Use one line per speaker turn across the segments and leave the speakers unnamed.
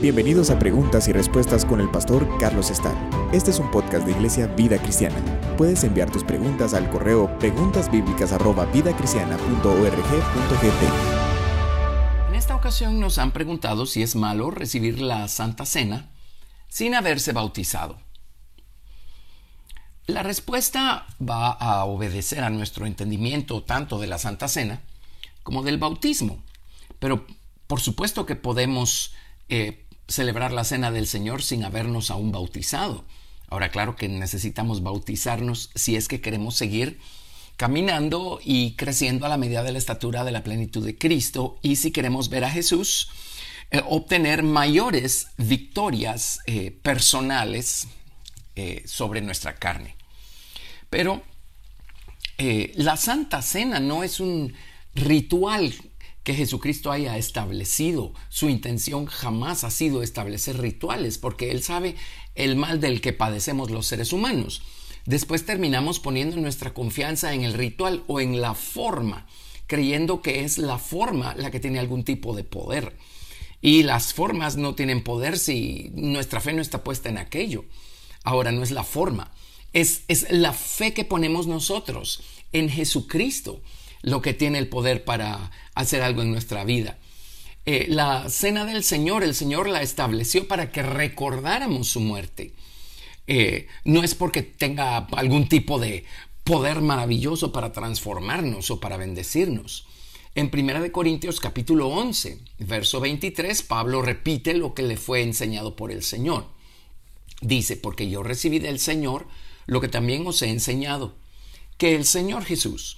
Bienvenidos a Preguntas y Respuestas con el pastor Carlos Estal. Este es un podcast de Iglesia Vida Cristiana. Puedes enviar tus preguntas al correo preguntasbiblicas@vidacristiana.org.gt.
En esta ocasión nos han preguntado si es malo recibir la Santa Cena sin haberse bautizado. La respuesta va a obedecer a nuestro entendimiento tanto de la Santa Cena como del bautismo. Pero por supuesto que podemos eh, celebrar la cena del Señor sin habernos aún bautizado. Ahora, claro que necesitamos bautizarnos si es que queremos seguir caminando y creciendo a la medida de la estatura de la plenitud de Cristo y si queremos ver a Jesús eh, obtener mayores victorias eh, personales eh, sobre nuestra carne. Pero la Santa Cena no es un ritual que Jesucristo haya establecido. Su intención jamás ha sido establecer rituales, porque Él sabe el mal del que padecemos los seres humanos. Después terminamos poniendo nuestra confianza en el ritual o en la forma, creyendo que es la forma la que tiene algún tipo de poder. Y las formas no tienen poder si nuestra fe no está puesta en aquello. Ahora no es la forma, es, es la fe que ponemos nosotros en Jesucristo lo que tiene el poder para hacer algo en nuestra vida. Eh, la cena del Señor, el Señor la estableció para que recordáramos su muerte. Eh, no es porque tenga algún tipo de poder maravilloso para transformarnos o para bendecirnos. En 1 Corintios capítulo 11, verso 23, Pablo repite lo que le fue enseñado por el Señor. Dice, porque yo recibí del Señor lo que también os he enseñado, que el Señor Jesús,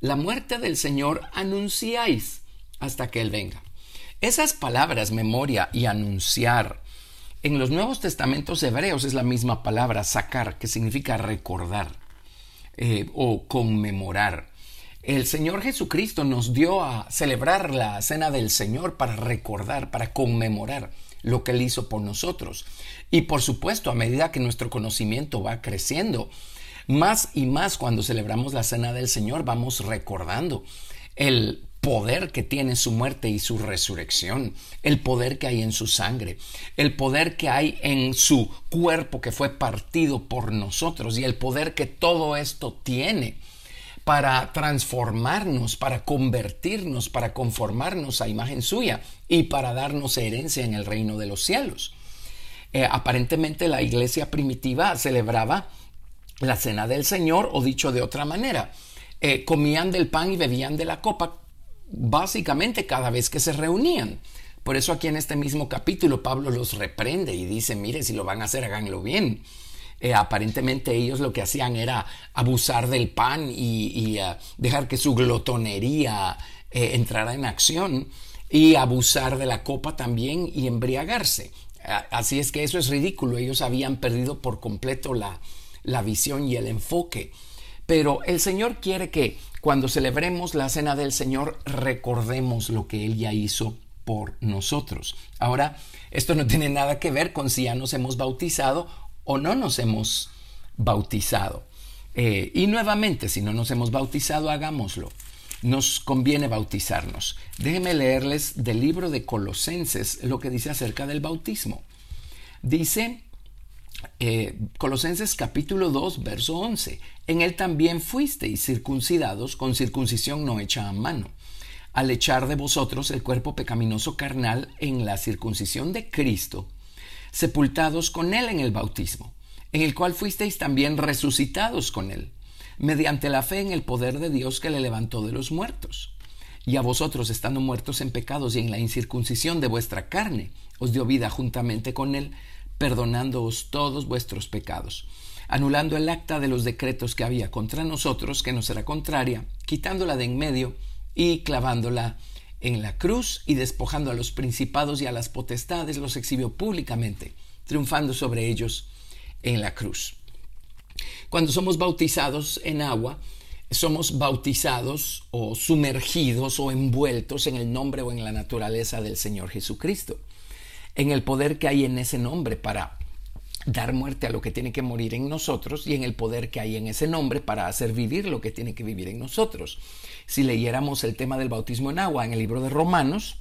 la muerte del Señor anunciáis hasta que Él venga. Esas palabras, memoria y anunciar, en los Nuevos Testamentos hebreos es la misma palabra, sacar, que significa recordar eh, o conmemorar. El Señor Jesucristo nos dio a celebrar la cena del Señor para recordar, para conmemorar lo que Él hizo por nosotros. Y por supuesto, a medida que nuestro conocimiento va creciendo, más y más cuando celebramos la cena del Señor vamos recordando el poder que tiene su muerte y su resurrección, el poder que hay en su sangre, el poder que hay en su cuerpo que fue partido por nosotros y el poder que todo esto tiene para transformarnos, para convertirnos, para conformarnos a imagen suya y para darnos herencia en el reino de los cielos. Eh, aparentemente la iglesia primitiva celebraba la cena del Señor, o dicho de otra manera, eh, comían del pan y bebían de la copa básicamente cada vez que se reunían. Por eso aquí en este mismo capítulo Pablo los reprende y dice, mire, si lo van a hacer, háganlo bien. Eh, aparentemente ellos lo que hacían era abusar del pan y, eh, dejar que su glotonería entrara en acción y abusar de la copa también y embriagarse. Así es que eso es ridículo. Ellos habían perdido por completo la, la visión y el enfoque. Pero el Señor quiere que cuando celebremos la cena del Señor recordemos lo que Él ya hizo por nosotros. Ahora, esto no tiene nada que ver con si ya nos hemos bautizado o no nos hemos bautizado. Eh, y nuevamente, si no nos hemos bautizado, hagámoslo. Nos conviene bautizarnos. Déjenme leerles del libro de Colosenses lo que dice acerca del bautismo. Dice eh, Colosenses capítulo 2, verso 11. En él también fuisteis circuncidados con circuncisión no hecha a mano, al echar de vosotros el cuerpo pecaminoso carnal en la circuncisión de Cristo, sepultados con él en el bautismo, en el cual fuisteis también resucitados con él, mediante la fe en el poder de Dios que le levantó de los muertos. Y a vosotros, estando muertos en pecados y en la incircuncisión de vuestra carne, os dio vida juntamente con él, perdonándoos todos vuestros pecados, anulando el acta de los decretos que había contra nosotros, que nos era contraria, quitándola de en medio y clavándola en la cruz y despojando a los principados y a las potestades, los exhibió públicamente, triunfando sobre ellos en la cruz. Cuando somos bautizados en agua, somos bautizados o sumergidos o envueltos en el nombre o en la naturaleza del Señor Jesucristo, en el poder que hay en ese nombre para dar muerte a lo que tiene que morir en nosotros y en el poder que hay en ese nombre para hacer vivir lo que tiene que vivir en nosotros. Si leyéramos el tema del bautismo en agua en el libro de Romanos,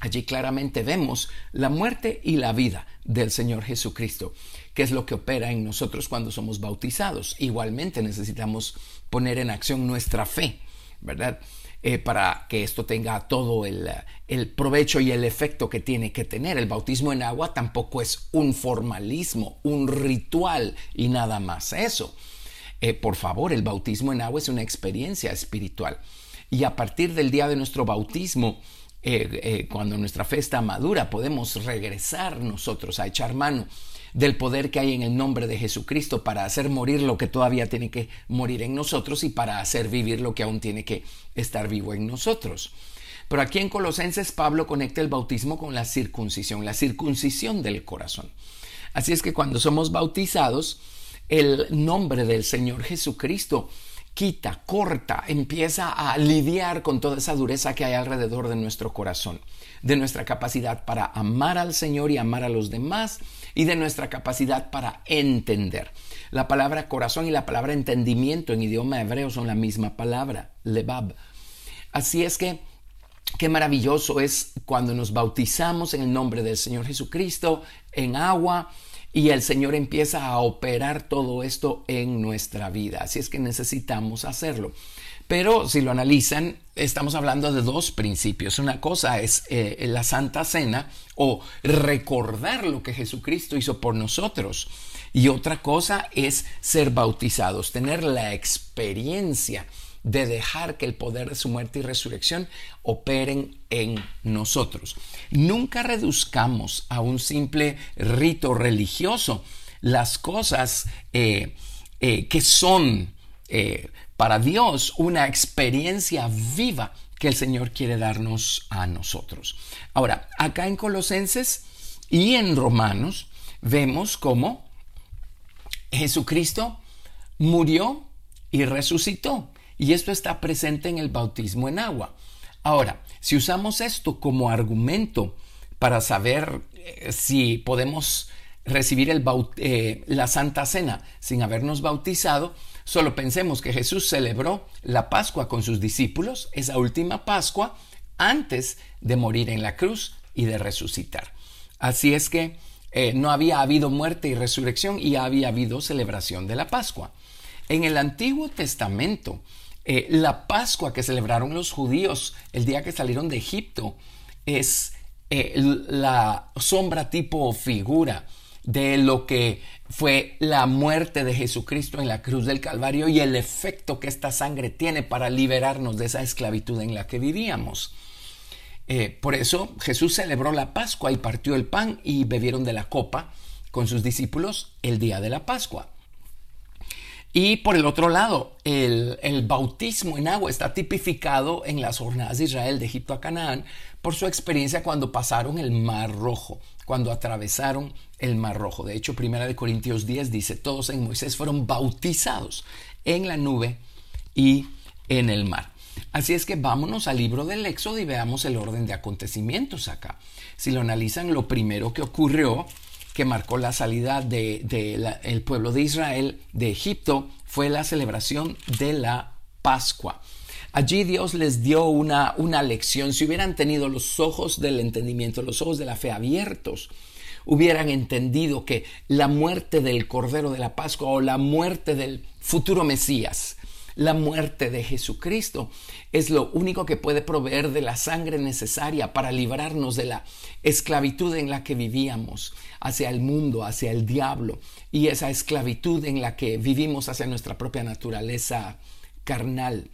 allí claramente vemos la muerte y la vida del Señor Jesucristo, que es lo que opera en nosotros cuando somos bautizados. Igualmente necesitamos poner en acción nuestra fe, ¿verdad? Eh, para que esto tenga todo el, el, provecho y el efecto que tiene que tener. El bautismo en agua tampoco es un formalismo, un ritual y nada más eso. Eh, por favor, el bautismo en agua es una experiencia espiritual. Y a partir del día de nuestro bautismo, eh, cuando nuestra fe está madura, podemos regresar nosotros a echar mano del poder que hay en el nombre de Jesucristo para hacer morir lo que todavía tiene que morir en nosotros y para hacer vivir lo que aún tiene que estar vivo en nosotros. Pero aquí en Colosenses Pablo conecta el bautismo con la circuncisión, la circuncisión del corazón. Así es que cuando somos bautizados, el nombre del Señor Jesucristo quita, corta, empieza a lidiar con toda esa dureza que hay alrededor de nuestro corazón, de nuestra capacidad para amar al Señor y amar a los demás y de nuestra capacidad para entender. La palabra corazón y la palabra entendimiento en idioma hebreo son la misma palabra, lebab. Así es que qué maravilloso es cuando nos bautizamos en el nombre del Señor Jesucristo en agua y el Señor empieza a operar todo esto en nuestra vida. Así es que necesitamos hacerlo. Pero si lo analizan, estamos hablando de dos principios. Una cosa es eh, la Santa Cena o recordar lo que Jesucristo hizo por nosotros. Y otra cosa es ser bautizados, tener la experiencia de dejar que el poder de su muerte y resurrección operen en nosotros. Nunca reduzcamos a un simple rito religioso las cosas eh, eh, que son para Dios una experiencia viva que el Señor quiere darnos a nosotros. Ahora, acá en Colosenses y en Romanos vemos cómo Jesucristo murió y resucitó. Y esto está presente en el bautismo en agua. Ahora, si usamos esto como argumento para saber eh, si podemos recibir eh, la Santa Cena sin habernos bautizado, Solo pensemos que Jesús celebró la Pascua con sus discípulos, esa última Pascua, antes de morir en la cruz y de resucitar. Así es que eh, no había habido muerte y resurrección y había habido celebración de la Pascua. En el Antiguo Testamento, eh, la Pascua que celebraron los judíos el día que salieron de Egipto es eh, la sombra tipo figura de lo que fue la muerte de Jesucristo en la cruz del Calvario y el efecto que esta sangre tiene para liberarnos de esa esclavitud en la que vivíamos. Eh, por eso Jesús celebró la Pascua y partió el pan y bebieron de la copa con sus discípulos el día de la Pascua. Y por el otro lado, el, el, bautismo en agua está tipificado en las jornadas de Israel de Egipto a Canaán por su experiencia cuando pasaron el Mar Rojo, cuando atravesaron el Mar Rojo. De hecho, Primera de Corintios 10 dice, todos en Moisés fueron bautizados en la nube y en el mar. Así es que vámonos al libro del Éxodo y veamos el orden de acontecimientos acá. Si lo analizan, lo primero que ocurrió que marcó la salida del de, pueblo de Israel de Egipto fue la celebración de la Pascua. Allí Dios les dio una, una lección. Si hubieran tenido los ojos del entendimiento, los ojos de la fe abiertos, hubieran entendido que la muerte del Cordero de la Pascua o la muerte del futuro Mesías la muerte de Jesucristo es lo único que puede proveer de la sangre necesaria para librarnos de la esclavitud en la que vivíamos hacia el mundo, hacia el diablo y esa esclavitud en la que vivimos hacia nuestra propia naturaleza carnal.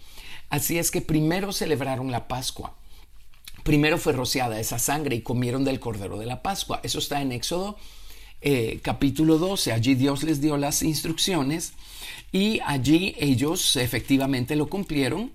Así es que primero celebraron la Pascua. Primero fue rociada esa sangre y comieron del cordero de la Pascua. Eso está en Éxodo eh, capítulo 12. Allí Dios les dio las instrucciones y allí ellos efectivamente lo cumplieron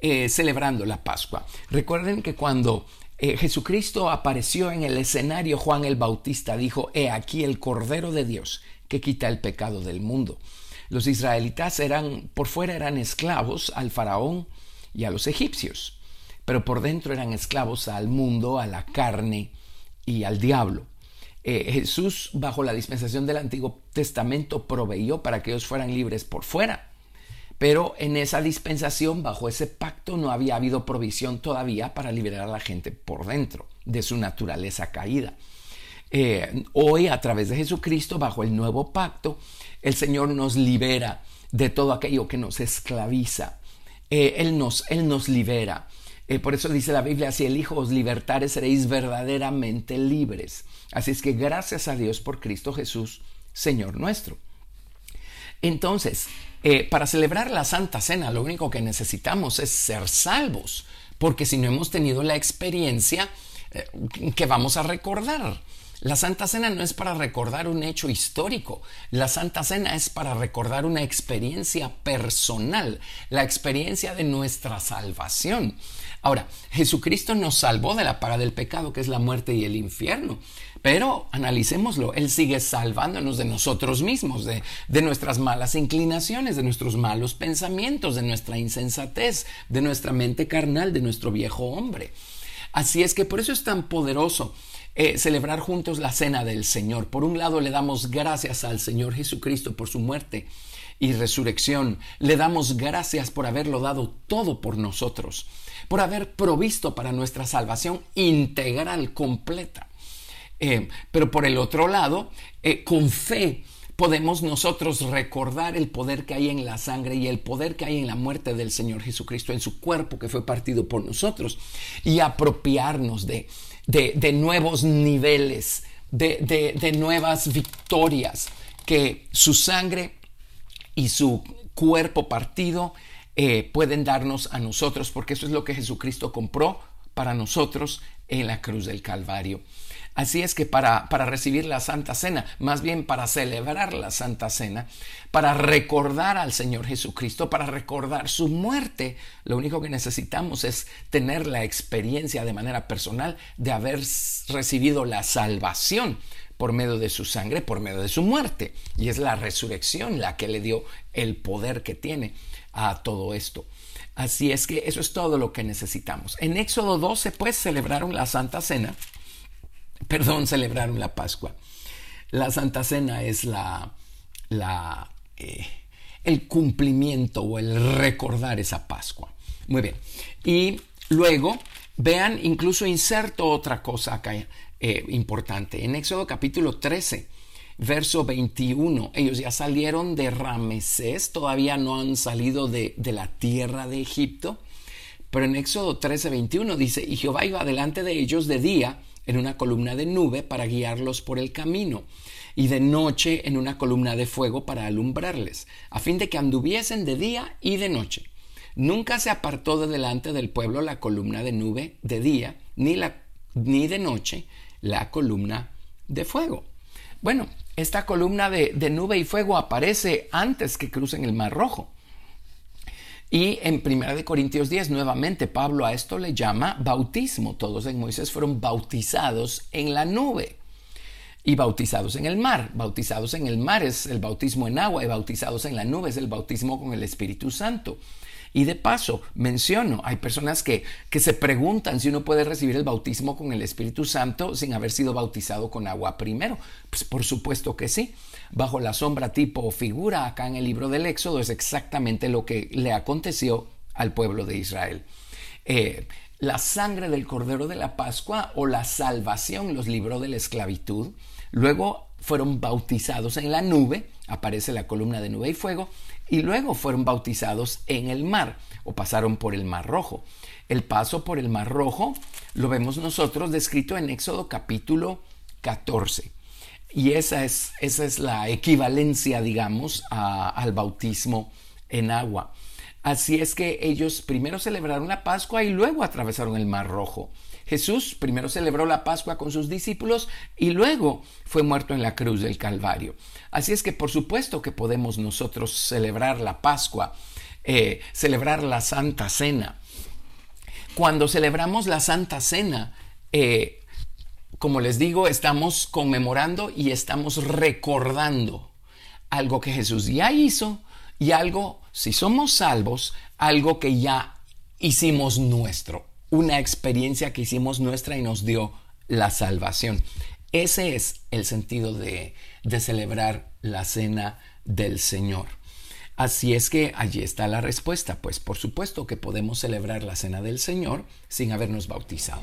eh, celebrando la Pascua. Recuerden que cuando eh, Jesucristo apareció en el escenario, Juan el Bautista dijo, he aquí el Cordero de Dios que quita el pecado del mundo. Los israelitas eran, por fuera eran esclavos al faraón y a los egipcios, pero por dentro eran esclavos al mundo, a la carne y al diablo. Eh, Jesús, bajo la dispensación del Antiguo Testamento, proveyó para que ellos fueran libres por fuera. Pero en esa dispensación, bajo ese pacto, no había habido provisión todavía para liberar a la gente por dentro de su naturaleza caída. Eh, hoy, a través de Jesucristo, bajo el nuevo pacto, el Señor nos libera de todo aquello que nos esclaviza. Eh, él, nos, él nos libera. Eh, por eso dice la Biblia, si el Hijo os libertare, seréis verdaderamente libres. Así es que gracias a Dios por Cristo Jesús, Señor nuestro. Entonces, eh, para celebrar la Santa Cena, lo único que necesitamos es ser salvos, porque si no hemos tenido la experiencia que vamos a recordar. La Santa Cena no es para recordar un hecho histórico, la Santa Cena es para recordar una experiencia personal, la experiencia de nuestra salvación. Ahora, Jesucristo nos salvó de la paga del pecado, que es la muerte y el infierno. Pero analicémoslo, Él sigue salvándonos de nosotros mismos, de, de, nuestras malas inclinaciones, de nuestros malos pensamientos, de nuestra insensatez, de nuestra mente carnal, de nuestro viejo hombre. Así es que por eso es tan poderoso eh, celebrar juntos la cena del Señor. Por un lado le damos gracias al Señor Jesucristo por su muerte y resurrección. Le damos gracias por haberlo dado todo por nosotros, por haber provisto para nuestra salvación integral, completa. Eh, pero por el otro lado, eh, con fe, podemos nosotros recordar el poder que hay en la sangre y el poder que hay en la muerte del Señor Jesucristo, en su cuerpo que fue partido por nosotros, y apropiarnos de, de, nuevos niveles, de, nuevas victorias, que su sangre y su cuerpo partido eh, pueden darnos a nosotros, porque eso es lo que Jesucristo compró para nosotros en la cruz del Calvario. Así es que para, para, recibir la Santa Cena, más bien para celebrar la Santa Cena, para recordar al Señor Jesucristo, para recordar su muerte, lo único que necesitamos es tener la experiencia de manera personal de haber recibido la salvación por medio de su sangre, por medio de su muerte. Y es la resurrección la que le dio el poder que tiene a todo esto. Así es que eso es todo lo que necesitamos. En Éxodo 12, pues, celebraron la Santa Cena perdón, celebraron la Pascua. La Santa Cena es la, eh, el cumplimiento o el recordar esa Pascua. Muy bien. Y luego, vean, incluso inserto otra cosa acá eh, importante. En Éxodo capítulo 13, verso 21, ellos ya salieron de Ramesés, todavía no han salido de, de la tierra de Egipto. Pero en Éxodo 13, 21 dice, y Jehová iba delante de ellos de día en una columna de nube para guiarlos por el camino, y de noche en una columna de fuego para alumbrarles, a fin de que anduviesen de día y de noche. Nunca se apartó de delante del pueblo la columna de nube de día, ni, la, ni de noche la columna de fuego. Bueno, esta columna de, de nube y fuego aparece antes que crucen el Mar Rojo. Y en 1 Corintios 10, nuevamente, Pablo a esto le llama bautismo. Todos en Moisés fueron bautizados en la nube y bautizados en el mar. Bautizados en el mar es el bautismo en agua y bautizados en la nube es el bautismo con el Espíritu Santo. Y de paso, menciono, hay personas que, que se preguntan si uno puede recibir el bautismo con el Espíritu Santo sin haber sido bautizado con agua primero. Pues por supuesto que sí. Bajo la sombra tipo o figura acá en el libro del Éxodo es exactamente lo que le aconteció al pueblo de Israel. Eh, la sangre del Cordero de la Pascua o la salvación los libró de la esclavitud. Luego fueron bautizados en la nube, aparece la columna de nube y fuego, y luego fueron bautizados en el mar o pasaron por el mar rojo. El paso por el mar rojo lo vemos nosotros descrito en Éxodo capítulo 14. Y esa es, esa es la equivalencia, digamos, al bautismo en agua. Así es que ellos primero celebraron la Pascua y luego atravesaron el Mar Rojo. Jesús primero celebró la Pascua con sus discípulos y luego fue muerto en la cruz del Calvario. Así es que por supuesto que podemos nosotros celebrar la Pascua, eh, celebrar la Santa Cena. Cuando celebramos la Santa Cena, eh, como les digo, estamos conmemorando y estamos recordando algo que Jesús ya hizo y algo, si somos salvos, algo que ya hicimos nuestro, una experiencia que hicimos nuestra y nos dio la salvación. Ese es el sentido de, de celebrar la cena del Señor. Así es que allí está la respuesta, pues por supuesto que podemos celebrar la cena del Señor sin habernos bautizado.